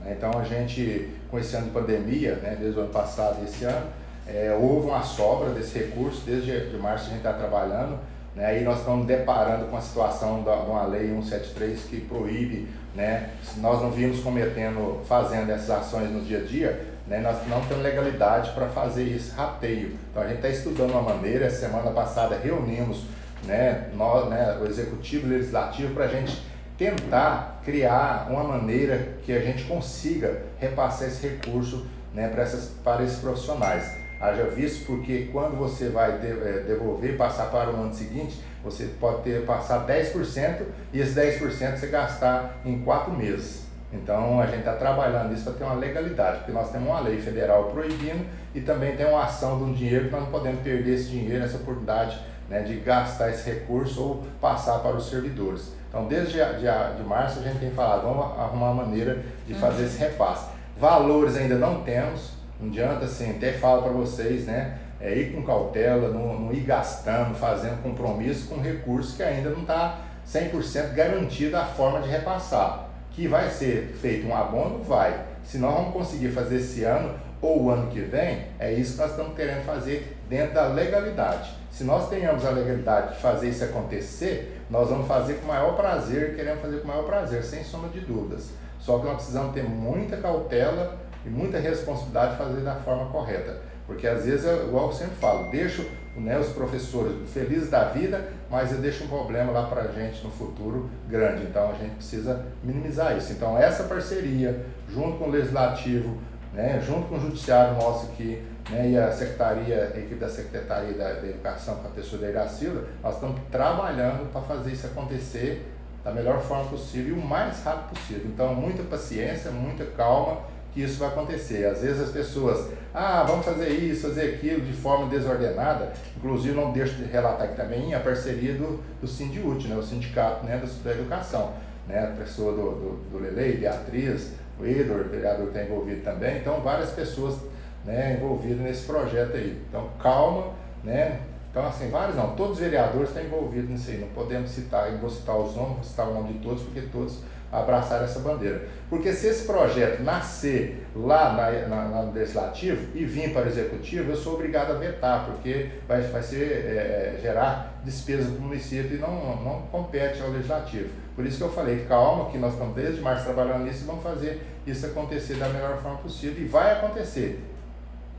[SPEAKER 2] Né? Então a gente, com esse ano de pandemia, né, desde o ano passado e esse ano, é, houve uma sobra desse recurso, desde de março a gente está trabalhando, né? Aí nós estamos deparando com a situação de uma lei 173 que proíbe, né? se nós não vimos cometendo, fazendo essas ações no dia a dia, né? nós não temos legalidade para fazer esse rateio. Então a gente está estudando uma maneira, semana passada reunimos né, nós, né, o executivo e o legislativo para a gente tentar criar uma maneira que a gente consiga repassar esse recurso né, para, essas, para esses profissionais. Haja visto porque quando você vai é, devolver, passar para o ano seguinte, você pode ter passar 10% e esses 10% você gastar em quatro meses. Então a gente está trabalhando isso para ter uma legalidade, porque nós temos uma lei federal proibindo e também tem uma ação de um dinheiro que nós não podemos perder esse dinheiro, essa oportunidade né, de gastar esse recurso ou passar para os servidores. Então desde de, de março a gente tem falado, vamos arrumar uma maneira de fazer esse repasse. Valores ainda não temos, não adianta assim, até falo para vocês, né? É ir com cautela, não, não ir gastando, fazendo compromisso com recursos que ainda não está 100% garantido a forma de repassar. Que vai ser feito um abono? Vai. Se nós vamos conseguir fazer esse ano ou o ano que vem, é isso que nós estamos querendo fazer dentro da legalidade. Se nós tenhamos a legalidade de fazer isso acontecer, nós vamos fazer com o maior prazer, queremos fazer com o maior prazer, sem sombra de dúvidas. Só que nós precisamos ter muita cautela e muita responsabilidade de fazer da forma correta. Porque às vezes, é igual eu sempre falo, deixo né, os professores felizes da vida, mas eu deixo um problema lá para a gente no futuro grande. Então a gente precisa minimizar isso. Então essa parceria, junto com o Legislativo, né, junto com o Judiciário nosso aqui, né, e a Secretaria, a equipe da Secretaria da, da Educação, com a pessoa da Iracilda, nós estamos trabalhando para fazer isso acontecer da melhor forma possível e o mais rápido possível. Então muita paciência, muita calma que isso vai acontecer. Às vezes as pessoas, ah, vamos fazer isso, fazer aquilo de forma desordenada. Inclusive, não deixo de relatar aqui também a parceria do, do né, o sindicato né, da, educação. Né, a pessoa do, do, do Lele, Beatriz, o Edor, o vereador está envolvido também. Então, várias pessoas né, envolvidas nesse projeto aí. Então, calma, né? Então, assim, vários não, todos os vereadores estão envolvidos nisso aí. Não podemos citar, eu vou citar os nomes, vou citar o nome de todos, porque todos abraçar essa bandeira. Porque se esse projeto nascer lá na, na, no Legislativo e vir para o Executivo, eu sou obrigado a vetar, porque vai, vai ser, é, é gerar despesa para o município e não, não compete ao Legislativo. Por isso que eu falei, calma, que nós estamos desde março trabalhando nisso e vamos fazer isso acontecer da melhor forma possível. E vai acontecer.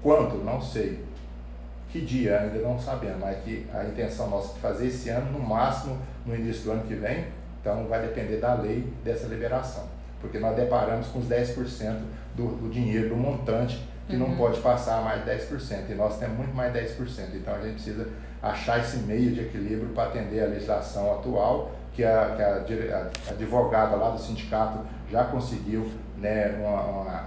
[SPEAKER 2] Quando? Não sei. Que dia? Ainda não sabemos, mas que a intenção nossa é fazer esse ano, no máximo no início do ano que vem, então vai depender da lei dessa liberação, porque nós deparamos com os 10% do, do dinheiro, do montante, que uhum. não pode passar mais 10%, e nós temos muito mais 10%. Então a gente precisa achar esse meio de equilíbrio para atender a legislação atual, que a, que a, a advogada lá do sindicato já conseguiu né, uma, uma,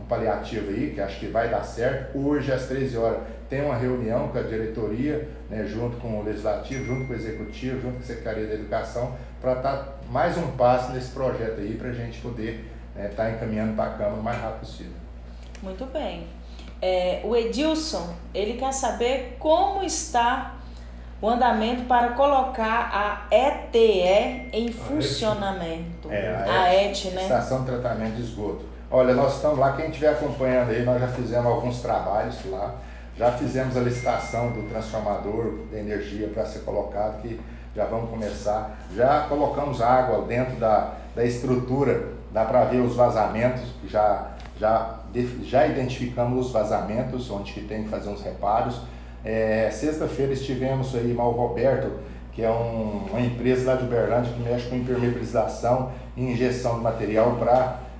[SPEAKER 2] um paliativo aí, que acho que vai dar certo. Hoje, às 13 horas, ter uma reunião com a diretoria, né, junto com o legislativo, junto com o executivo, junto com a Secretaria da Educação, para estar tá mais um passo nesse projeto aí, para a gente poder estar né, tá encaminhando para a Câmara o mais rápido possível.
[SPEAKER 1] Muito bem. É, o Edilson, ele quer saber como está o andamento para colocar a ETE em funcionamento.
[SPEAKER 2] É, a, a ET, né? Estação de Tratamento de Esgoto. Olha, nós estamos lá, quem estiver acompanhando aí, nós já fizemos alguns trabalhos lá, já fizemos a licitação do transformador de energia para ser colocado, que já vamos começar. Já colocamos água dentro da, da estrutura, dá para ver os vazamentos, já, já, já identificamos os vazamentos, onde que tem que fazer uns reparos é, Sexta-feira estivemos aí, Mal Roberto, que é um, uma empresa lá de Uberlândia que mexe com impermeabilização e injeção de material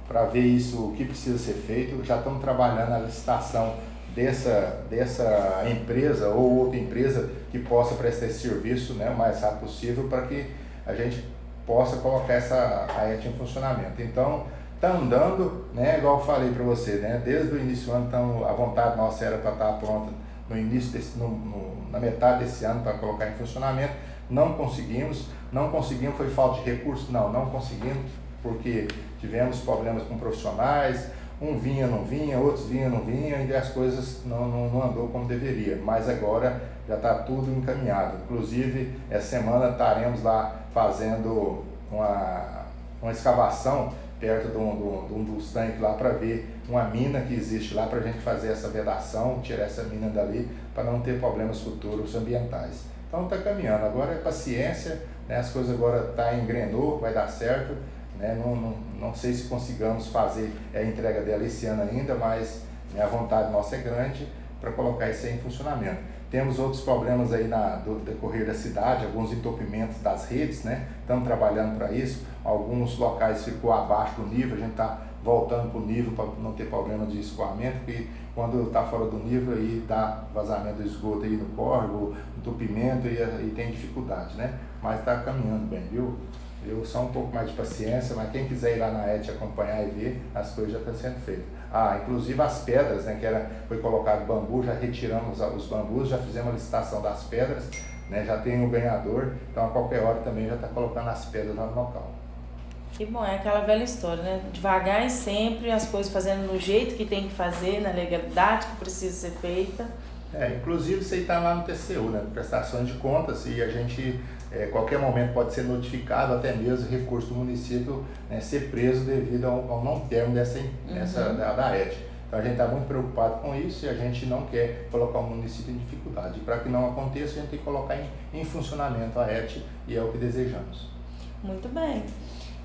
[SPEAKER 2] para ver isso, o que precisa ser feito. Já estamos trabalhando na licitação dessa, dessa empresa ou outra empresa que possa prestar esse serviço né, o mais rápido possível para que a gente possa colocar essa AET em funcionamento. Então, está andando, né, igual eu falei para você, né, desde o início do ano, então, a vontade nossa era para estar tá pronta no início desse, no, no, na metade desse ano para colocar em funcionamento. Não conseguimos, não conseguimos, foi falta de recursos? Não, não conseguimos, porque tivemos problemas com profissionais, um vinha, não vinha, outros vinha, não vinha, e as coisas não, não, não andou como deveria. Mas agora já está tudo encaminhado. Inclusive, essa semana estaremos lá fazendo uma, uma escavação perto de um, de um dos tanques lá para ver uma mina que existe lá para a gente fazer essa vedação, tirar essa mina dali para não ter problemas futuros ambientais. Então está caminhando, agora é paciência, né? as coisas agora tá engrenou, vai dar certo, né? não, não, não sei se consigamos fazer a entrega dela esse ano ainda, mas né, a vontade nossa é grande para colocar isso aí em funcionamento. Temos outros problemas aí na, do decorrer da cidade, alguns entopimentos das redes, né? Estamos trabalhando para isso. Alguns locais ficou abaixo do nível, a gente está voltando para o nível para não ter problema de escoamento, porque quando está fora do nível aí dá vazamento do esgoto aí no córrego, entupimento e, e tem dificuldade, né? Mas está caminhando bem, viu? Eu só um pouco mais de paciência, mas quem quiser ir lá na ET acompanhar e ver, as coisas já estão sendo feitas. Ah, inclusive as pedras, né, que era, foi colocado bambu, já retiramos os bambus, já fizemos a licitação das pedras, né, já tem o ganhador, então a qualquer hora também já está colocando as pedras lá no local.
[SPEAKER 1] Que bom, é aquela velha história, né? Devagar e sempre, as coisas fazendo no jeito que tem que fazer, na legalidade que precisa ser feita.
[SPEAKER 2] É, inclusive você está lá no TCU, né? Prestações de contas, e a gente, é, qualquer momento, pode ser notificado, até mesmo recurso do município né, ser preso devido ao, ao não termo dessa, uhum. dessa da, da ET. Então a gente está muito preocupado com isso e a gente não quer colocar o município em dificuldade. Para que não aconteça, a gente tem que colocar em, em funcionamento a ET e é o que desejamos.
[SPEAKER 1] Muito bem.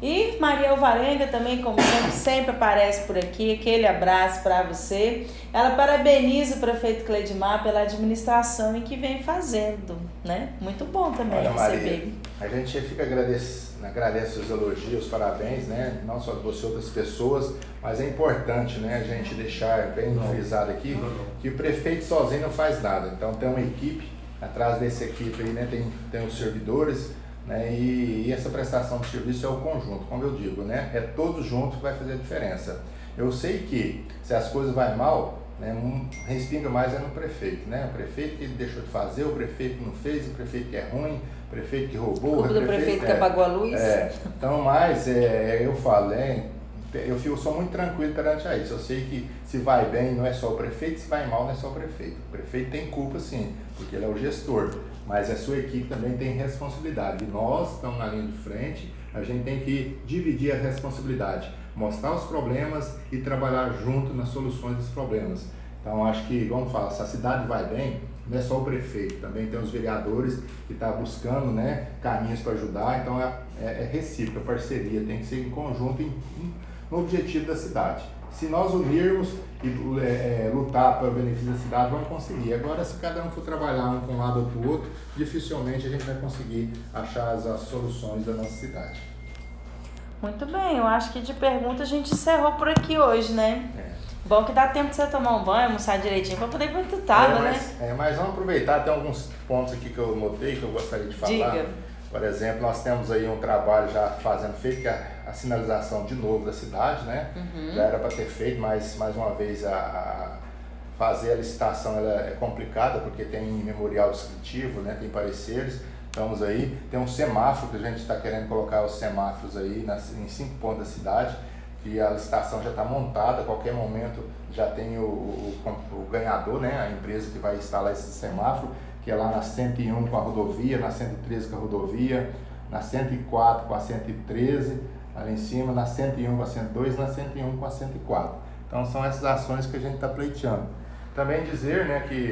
[SPEAKER 1] E Maria Alvarenga também, como sempre, sempre aparece por aqui. Aquele abraço para você. Ela parabeniza o prefeito Cledimar pela administração em que vem fazendo, né? Muito bom também Olha, receber.
[SPEAKER 2] Maria, a gente fica agradece, agradece os elogios, os parabéns, né? Não só de você, outras pessoas, mas é importante, né? A gente deixar bem frisado aqui que o prefeito sozinho não faz nada. Então tem uma equipe atrás dessa equipe aí, né? Tem, tem os servidores né? E, e, essa prestação de serviço é o conjunto, como eu digo, né? é todos juntos que vai fazer a diferença. Eu sei que se as coisas vão mal, né, um, respinga mais é no prefeito. Né? O prefeito que deixou de fazer, o prefeito que não fez, o prefeito que é ruim, o prefeito que roubou.
[SPEAKER 1] O prefeito, prefeito que
[SPEAKER 2] é,
[SPEAKER 1] apagou a luz.
[SPEAKER 2] É, então, mas é, eu falo, é, eu fico, sou muito tranquilo perante a isso. Eu sei que se vai bem não é só o prefeito, se vai mal não é só o prefeito. O prefeito tem culpa sim, porque ele é o gestor, mas a sua equipe também tem responsabilidade. Nós estamos na linha de frente, a gente tem que dividir a responsabilidade, mostrar os problemas e trabalhar junto nas soluções dos problemas. Então acho que, vamos falar, se a cidade vai bem, não é só o prefeito, também tem os vereadores que estão tá buscando né, caminhos para ajudar, então é, é, é recíproca, parceria, tem que ser em conjunto, em, em no objetivo da cidade. Se nós unirmos e é, é, lutar para o benefício da cidade, vamos conseguir. Agora, se cada um for trabalhar um com um lado ou para o outro, dificilmente a gente vai conseguir achar as, as soluções da nossa cidade.
[SPEAKER 1] Muito bem, eu acho que de pergunta a gente encerrou por aqui hoje, né? É. Bom que dá tempo de você tomar um banho, almoçar direitinho para poder perguntar, é,
[SPEAKER 2] né? É, mas vamos aproveitar, tem alguns pontos aqui que eu notei que eu gostaria de falar. Diga. Por exemplo, nós temos aí um trabalho já fazendo feito, que é a sinalização de novo da cidade, né? Uhum. Já era para ter feito, mas mais uma vez a, a fazer a licitação é complicada porque tem memorial descritivo, né, tem pareceres, estamos aí. Tem um semáforo que a gente está querendo colocar os semáforos aí nas, em cinco pontos da cidade, que a licitação já está montada, a qualquer momento já tem o, o, o, ganhador, né, a empresa que vai instalar esse semáforo, que é lá na 101 com a rodovia, na 113 com a rodovia, na 104 com a 113, ali em cima, na 101 com a 102 na 101 com a 104. Então são essas ações que a gente está pleiteando. Também dizer né, que,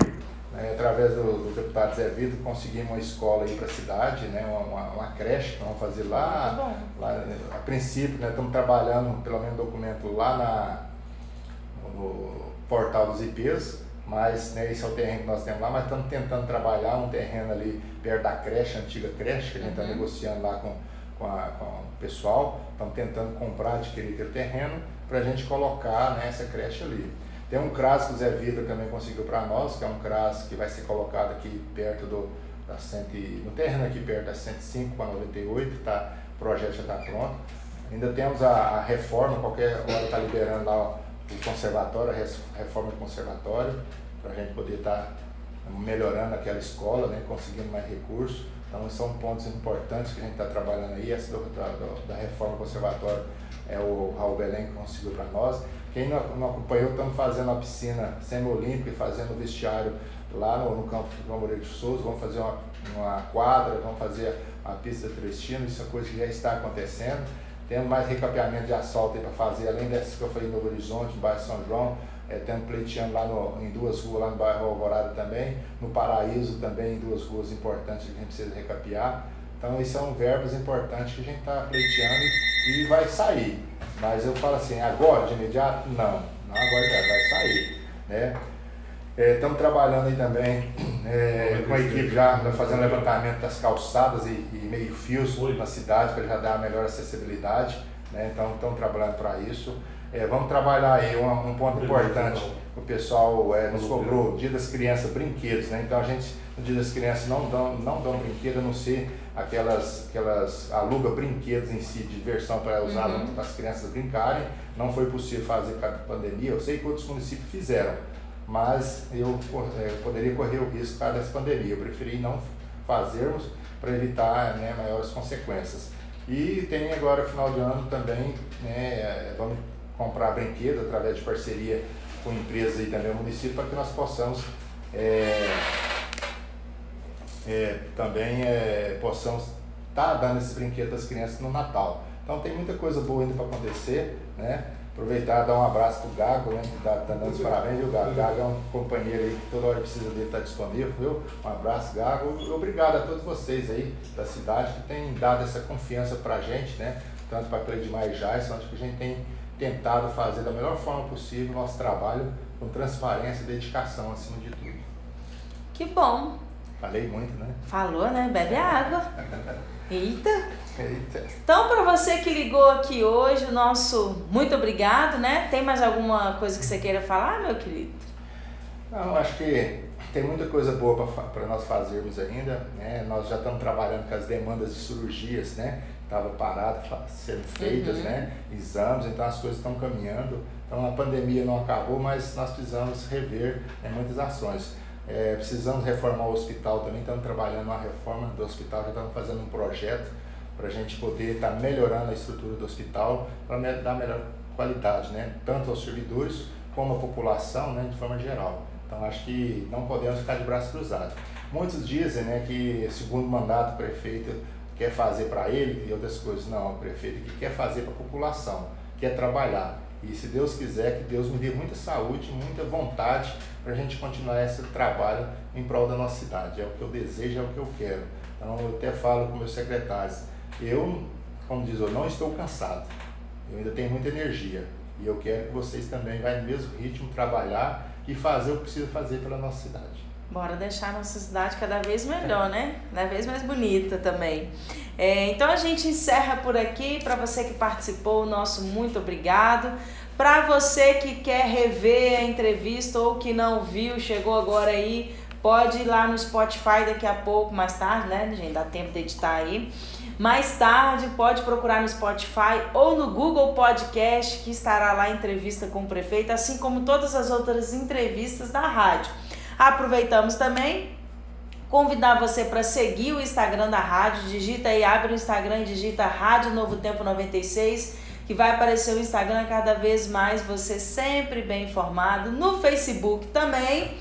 [SPEAKER 2] né, através do, do, deputado Zé Vitor, conseguimos uma escola aí para a cidade, né, uma, uma, creche que vamos fazer lá, lá. A princípio, né, estamos trabalhando, pelo menos, documento lá na, no portal dos IPs, mas né, esse é o terreno que nós temos lá, mas estamos tentando trabalhar um terreno ali perto da creche, antiga creche, que a gente está uhum. negociando lá com, com, a, com o pessoal, estamos tentando comprar, adquirir aquele terreno para a gente colocar né, essa creche ali. Tem um CRAS que o Zé Vida também conseguiu para nós, que é um CRAS que vai ser colocado aqui perto do, da cento, no terreno aqui perto da 105 com a 98, tá, o projeto já está pronto. Ainda temos a, a reforma, qualquer hora está liberando lá o conservatório, a reforma do conservatório, para a gente poder estar tá melhorando aquela escola, né, conseguindo mais recursos. Então, são pontos importantes que a gente está trabalhando aí. Essa do, da, da reforma do conservatório é o Raul Belém que conseguiu para nós. Quem não, não acompanhou, estamos fazendo a piscina semi-olímpica e fazendo o vestiário lá no, no campo do João Moreira de Souza. Vamos fazer uma, uma quadra, vamos fazer a pista Trestino, isso é coisa que já está acontecendo. Temos mais recapeamento de asfalto para fazer, além dessas que eu falei em Novo Horizonte, no bairro São João, é, tendo pleiteando lá no, em duas ruas, lá no bairro Alvorada também, no Paraíso também, em duas ruas importantes que a gente precisa recapear. Então, esses são verbos importantes que a gente está pleiteando e vai sair. Mas eu falo assim, agora, de imediato? Não, não agora vai sair. Né? Estamos é, trabalhando aí também é, com a equipe já fazendo levantamento das calçadas e, e meio fios na cidade para já dar a melhor acessibilidade. Né? Então estamos trabalhando para isso. É, vamos trabalhar aí um, um ponto importante. O pessoal é, nos cobrou Dia das Crianças brinquedos, né? Então a gente no Dia das Crianças não dão, não dão brinquedo, a não ser aquelas, aquelas aluga brinquedos em si, de diversão para usar uhum. para as crianças brincarem. Não foi possível fazer por causa da pandemia. Eu sei que outros municípios fizeram, mas eu, é, poderia correr o risco causa dessa pandemia. Eu preferi não fazermos para evitar né, maiores consequências. E tem agora, final de ano também, né, é, vamos comprar brinquedos através de parceria com empresas e também o município para que nós possamos é, é, também é, possamos estar tá dando esse brinquedo às crianças no Natal. Então tem muita coisa boa ainda para acontecer, né? Aproveitar e dar um abraço pro Gago, né? Que tá, tá dando os parabéns, viu, Gago? Gago é um companheiro aí que toda hora precisa dele estar tá disponível, viu? Um abraço, Gago. Obrigado a todos vocês aí da cidade que têm dado essa confiança pra gente, né? Tanto para Cleidmar e Jason, acho que a gente tem tentado fazer da melhor forma possível o nosso trabalho com transparência e dedicação acima de tudo.
[SPEAKER 1] Que bom!
[SPEAKER 2] Falei muito, né?
[SPEAKER 1] Falou, né? Bebe água. Eita! Eita. Então, para você que ligou aqui hoje, o nosso muito obrigado, né? Tem mais alguma coisa que você queira falar, meu querido?
[SPEAKER 2] Não, acho que tem muita coisa boa para nós fazermos ainda, né? Nós já estamos trabalhando com as demandas de cirurgias, né? Estava parado, sendo feitas, uhum. né? Exames, então as coisas estão caminhando. Então a pandemia não acabou, mas nós precisamos rever né, muitas ações. É, precisamos reformar o hospital também, estamos trabalhando na reforma do hospital, já estamos fazendo um projeto para a gente poder estar tá melhorando a estrutura do hospital para dar melhor qualidade, né? tanto aos servidores como à população, né? de forma geral. Então acho que não podemos ficar de braços cruzados. Muitos dizem né, que segundo mandato o prefeito quer fazer para ele e outras coisas. Não, o prefeito que quer fazer para a população, quer trabalhar. E se Deus quiser, que Deus me dê muita saúde, muita vontade para a gente continuar esse trabalho em prol da nossa cidade. É o que eu desejo, é o que eu quero. Então eu até falo com meus secretários, eu, como diz, eu não estou cansado, eu ainda tenho muita energia. E eu quero que vocês também vá no mesmo ritmo trabalhar e fazer o que precisa fazer pela nossa cidade.
[SPEAKER 1] Bora deixar a nossa cidade cada vez melhor, né? Cada vez mais bonita também. É, então a gente encerra por aqui. Para você que participou, nosso muito obrigado. Para você que quer rever a entrevista ou que não viu, chegou agora aí, pode ir lá no Spotify daqui a pouco, mais tarde, né, gente? Dá tempo de editar aí. Mais tarde, pode procurar no Spotify ou no Google Podcast, que estará lá a entrevista com o prefeito, assim como todas as outras entrevistas da rádio. Aproveitamos também convidar você para seguir o Instagram da rádio, digita aí, abre o Instagram e digita Rádio Novo Tempo 96, que vai aparecer o Instagram cada vez mais, você sempre bem informado, no Facebook também.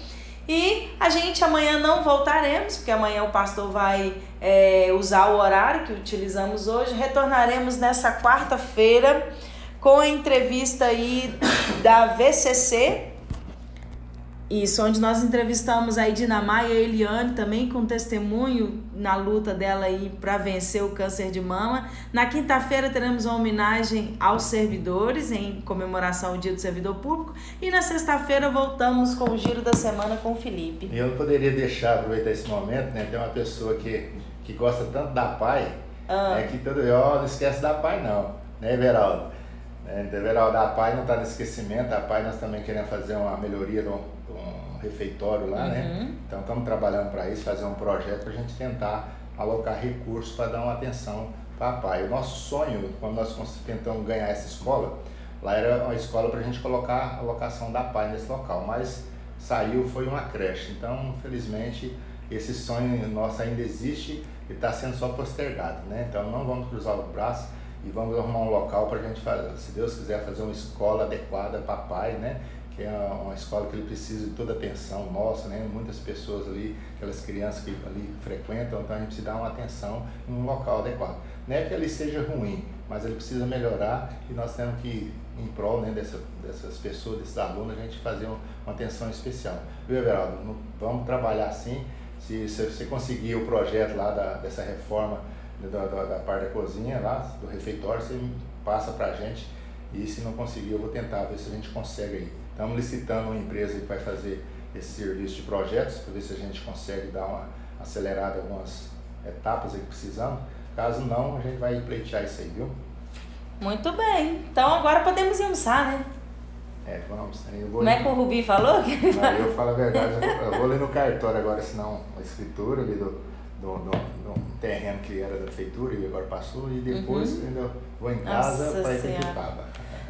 [SPEAKER 1] E a gente amanhã não voltaremos, porque amanhã o pastor vai é, usar o horário que utilizamos hoje. Retornaremos nessa quarta-feira com a entrevista aí da VCC, isso, onde nós entrevistamos a Edina Maia e a Eliane também com testemunho na luta dela aí para vencer o câncer de mama. Na quinta-feira teremos uma homenagem aos servidores em comemoração ao Dia do Servidor Público e na sexta-feira voltamos com o giro da semana com o Felipe.
[SPEAKER 2] Eu não poderia deixar aproveitar esse momento, né? Tem uma pessoa que, que gosta tanto da pai, ah. né? que todo ó, não esquece da pai não, né, Everaldo? É, Everaldo, a pai não está no esquecimento, a pai nós também queremos fazer uma melhoria no um refeitório lá, né? uhum. né? Então estamos trabalhando para isso, fazer um projeto para a gente tentar alocar recursos para dar uma atenção para a PAI. O nosso sonho, quando nós tentamos ganhar essa escola, lá era uma escola para a gente colocar a locação da PAI nesse local, mas saiu, foi uma creche. Então, infelizmente, esse sonho nosso ainda existe e está sendo só postergado, né? Então não vamos cruzar o braço e vamos arrumar um local para a gente fazer, se Deus quiser, fazer uma escola adequada para pai, né? Que é uma escola que ele precisa de toda a atenção nossa, né? Muitas pessoas ali, aquelas crianças que ali frequentam, então a gente precisa dar uma atenção em um local adequado. Não é que ele seja ruim, mas ele precisa melhorar e nós temos que, em prol né, dessa, dessas pessoas, desses alunos, a gente fazer uma, uma atenção especial. Viu, Everaldo? Vamos trabalhar assim. Se, se você conseguir o projeto lá da, dessa reforma da, da, da parte da cozinha, lá, do refeitório, você passa para a gente. E se não conseguir, eu vou tentar ver se a gente consegue aí. Estamos licitando uma empresa que vai fazer esse serviço de projetos, para ver se a gente consegue dar uma acelerada em algumas etapas que precisamos. Caso não, a gente vai pleitear isso aí, viu?
[SPEAKER 1] Muito bem. Então agora podemos ir almoçar, né?
[SPEAKER 2] É, vamos.
[SPEAKER 1] Eu vou Como é que o Rubi falou?
[SPEAKER 2] Não, eu falo a verdade, eu vou ler no cartório agora, senão a escritura ali do, do, do, do terreno que era da prefeitura e agora passou, e depois uhum. ainda vou em casa para ir para Itupaba.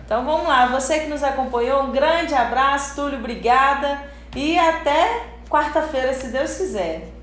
[SPEAKER 1] Então vamos lá, você que nos acompanhou, um grande abraço, Túlio, obrigada. E até quarta-feira, se Deus quiser.